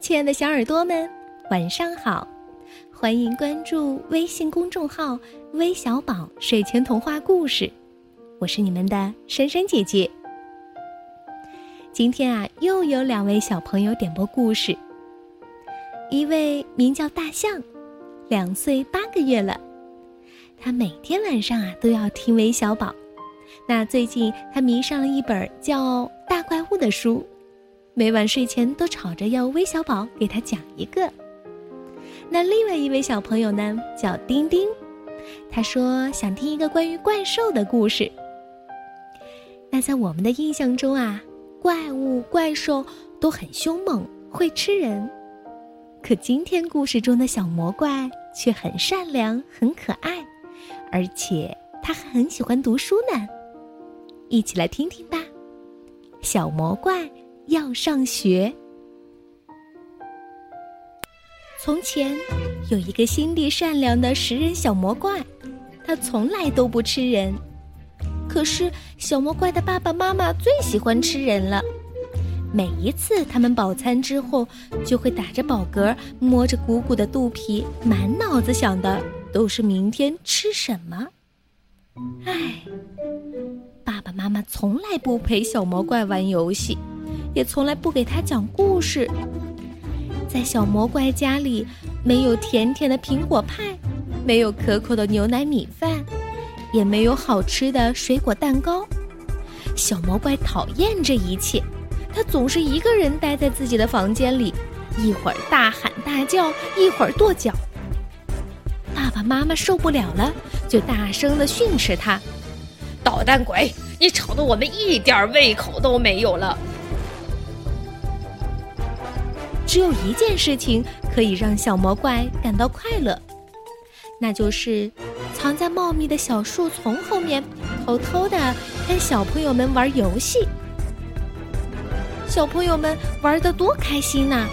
亲爱的小耳朵们，晚上好！欢迎关注微信公众号“微小宝睡前童话故事”，我是你们的珊珊姐姐。今天啊，又有两位小朋友点播故事。一位名叫大象，两岁八个月了，他每天晚上啊都要听微小宝。那最近他迷上了一本叫《大怪物》的书。每晚睡前都吵着要微小宝给他讲一个。那另外一位小朋友呢，叫丁丁，他说想听一个关于怪兽的故事。那在我们的印象中啊，怪物、怪兽都很凶猛，会吃人。可今天故事中的小魔怪却很善良、很可爱，而且他还很喜欢读书呢。一起来听听吧，小魔怪。要上学。从前有一个心地善良的食人小魔怪，他从来都不吃人。可是小魔怪的爸爸妈妈最喜欢吃人了。每一次他们饱餐之后，就会打着饱嗝，摸着鼓鼓的肚皮，满脑子想的都是明天吃什么。唉，爸爸妈妈从来不陪小魔怪玩游戏。也从来不给他讲故事。在小魔怪家里，没有甜甜的苹果派，没有可口的牛奶米饭，也没有好吃的水果蛋糕。小魔怪讨厌这一切，他总是一个人待在自己的房间里，一会儿大喊大叫，一会儿跺脚。爸爸妈妈受不了了，就大声的训斥他：“捣蛋鬼，你吵得我们一点胃口都没有了。”只有一件事情可以让小魔怪感到快乐，那就是藏在茂密的小树丛后面，偷偷的跟小朋友们玩游戏。小朋友们玩的多开心呐！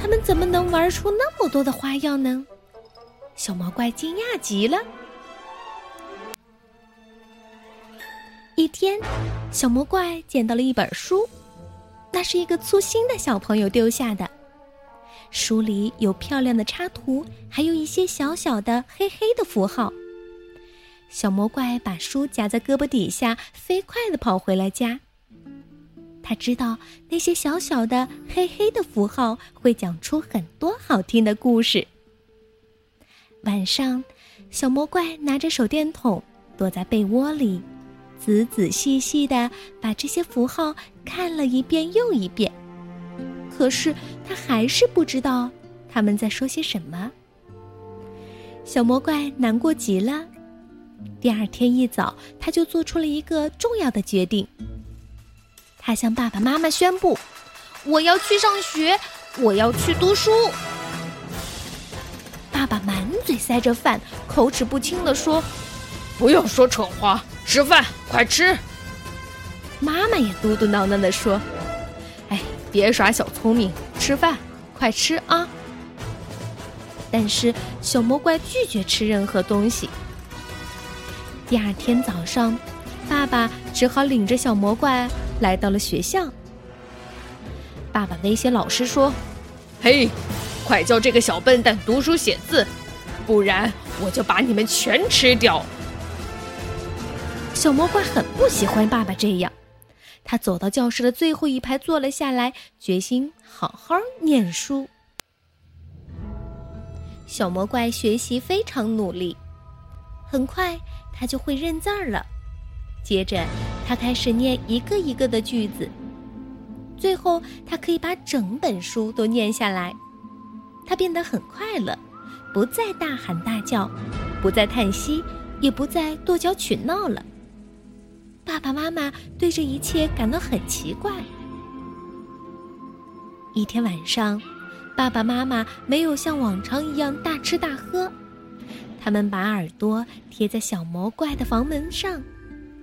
他们怎么能玩出那么多的花样呢？小魔怪惊讶极了。一天，小魔怪捡到了一本书。那是一个粗心的小朋友丢下的，书里有漂亮的插图，还有一些小小的黑黑的符号。小魔怪把书夹在胳膊底下，飞快地跑回了家。他知道那些小小的黑黑的符号会讲出很多好听的故事。晚上，小魔怪拿着手电筒，躲在被窝里。仔仔细细的把这些符号看了一遍又一遍，可是他还是不知道他们在说些什么。小魔怪难过极了。第二天一早，他就做出了一个重要的决定。他向爸爸妈妈宣布：“我要去上学，我要去读书。”爸爸满嘴塞着饭，口齿不清地说：“不要说蠢话。”吃饭，快吃！妈妈也嘟嘟囔囔地说：“哎，别耍小聪明，吃饭，快吃啊！”但是小魔怪拒绝吃任何东西。第二天早上，爸爸只好领着小魔怪来到了学校。爸爸威胁老师说：“嘿，快教这个小笨蛋读书写字，不然我就把你们全吃掉！”小魔怪很不喜欢爸爸这样，他走到教室的最后一排坐了下来，决心好好念书。小魔怪学习非常努力，很快他就会认字儿了。接着，他开始念一个一个的句子，最后他可以把整本书都念下来。他变得很快乐，不再大喊大叫，不再叹息，也不再跺脚取闹了。爸爸妈妈对这一切感到很奇怪。一天晚上，爸爸妈妈没有像往常一样大吃大喝，他们把耳朵贴在小魔怪的房门上，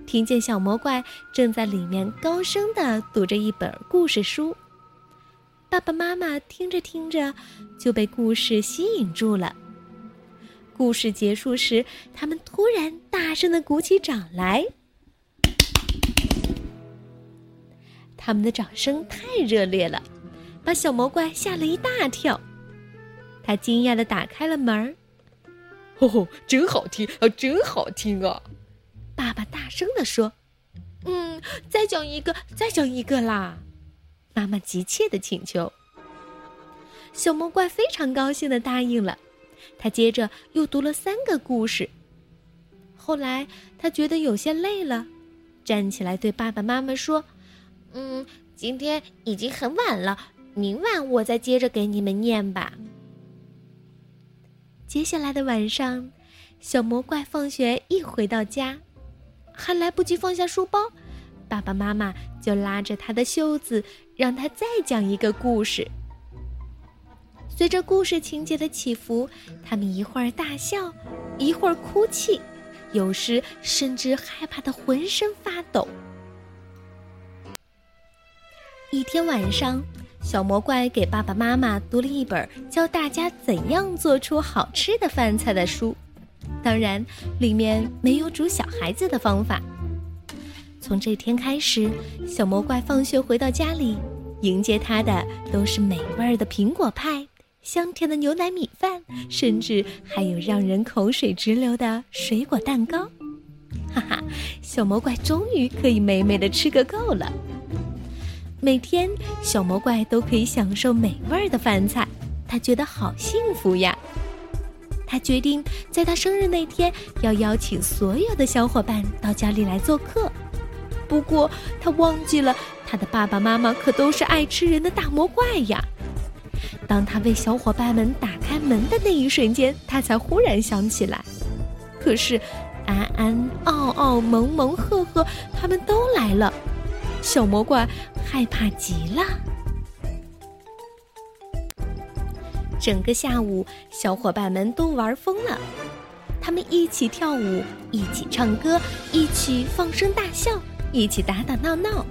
听见小魔怪正在里面高声的读着一本故事书。爸爸妈妈听着听着，就被故事吸引住了。故事结束时，他们突然大声的鼓起掌来。他们的掌声太热烈了，把小魔怪吓了一大跳。他惊讶的打开了门儿，哦，真好听啊，真好听啊！爸爸大声的说：“嗯，再讲一个，再讲一个啦！”妈妈急切的请求。小魔怪非常高兴的答应了。他接着又读了三个故事。后来他觉得有些累了，站起来对爸爸妈妈说：“嗯，今天已经很晚了，明晚我再接着给你们念吧。”接下来的晚上，小魔怪放学一回到家，还来不及放下书包，爸爸妈妈就拉着他的袖子，让他再讲一个故事。随着故事情节的起伏，他们一会儿大笑，一会儿哭泣，有时甚至害怕的浑身发抖。一天晚上。小魔怪给爸爸妈妈读了一本教大家怎样做出好吃的饭菜的书，当然里面没有煮小孩子的方法。从这天开始，小魔怪放学回到家里，迎接他的都是美味的苹果派、香甜的牛奶米饭，甚至还有让人口水直流的水果蛋糕。哈哈，小魔怪终于可以美美的吃个够了。每天，小魔怪都可以享受美味的饭菜，他觉得好幸福呀。他决定在他生日那天要邀请所有的小伙伴到家里来做客。不过，他忘记了他的爸爸妈妈可都是爱吃人的大魔怪呀。当他为小伙伴们打开门的那一瞬间，他才忽然想起来，可是安安、奥奥、萌萌、赫赫他们都来了。小魔怪害怕极了。整个下午，小伙伴们都玩疯了，他们一起跳舞，一起唱歌，一起放声大笑，一起打打闹闹。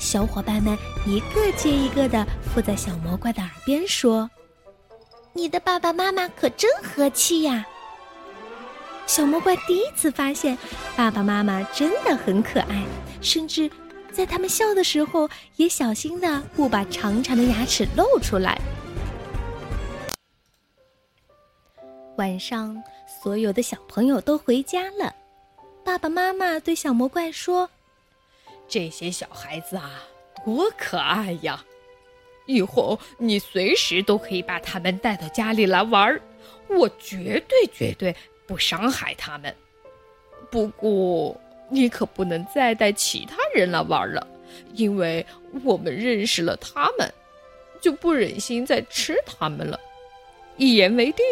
小伙伴们一个接一个的附在小魔怪的耳边说：“你的爸爸妈妈可真和气呀！”小魔怪第一次发现，爸爸妈妈真的很可爱。甚至，在他们笑的时候，也小心的不把长长的牙齿露出来。晚上，所有的小朋友都回家了，爸爸妈妈对小魔怪说：“这些小孩子啊，多可爱呀！以后你随时都可以把他们带到家里来玩儿，我绝对绝对不伤害他们。不过……”你可不能再带其他人来玩了，因为我们认识了他们，就不忍心再吃他们了。一言为定。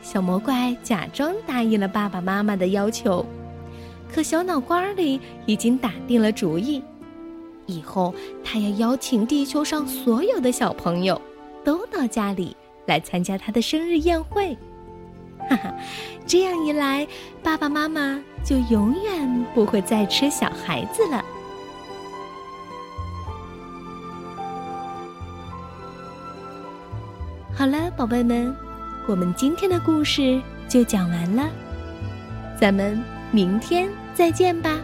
小魔怪假装答应了爸爸妈妈的要求，可小脑瓜里已经打定了主意，以后他要邀请地球上所有的小朋友都到家里来参加他的生日宴会。哈哈，这样一来，爸爸妈妈就永远不会再吃小孩子了。好了，宝贝们，我们今天的故事就讲完了，咱们明天再见吧。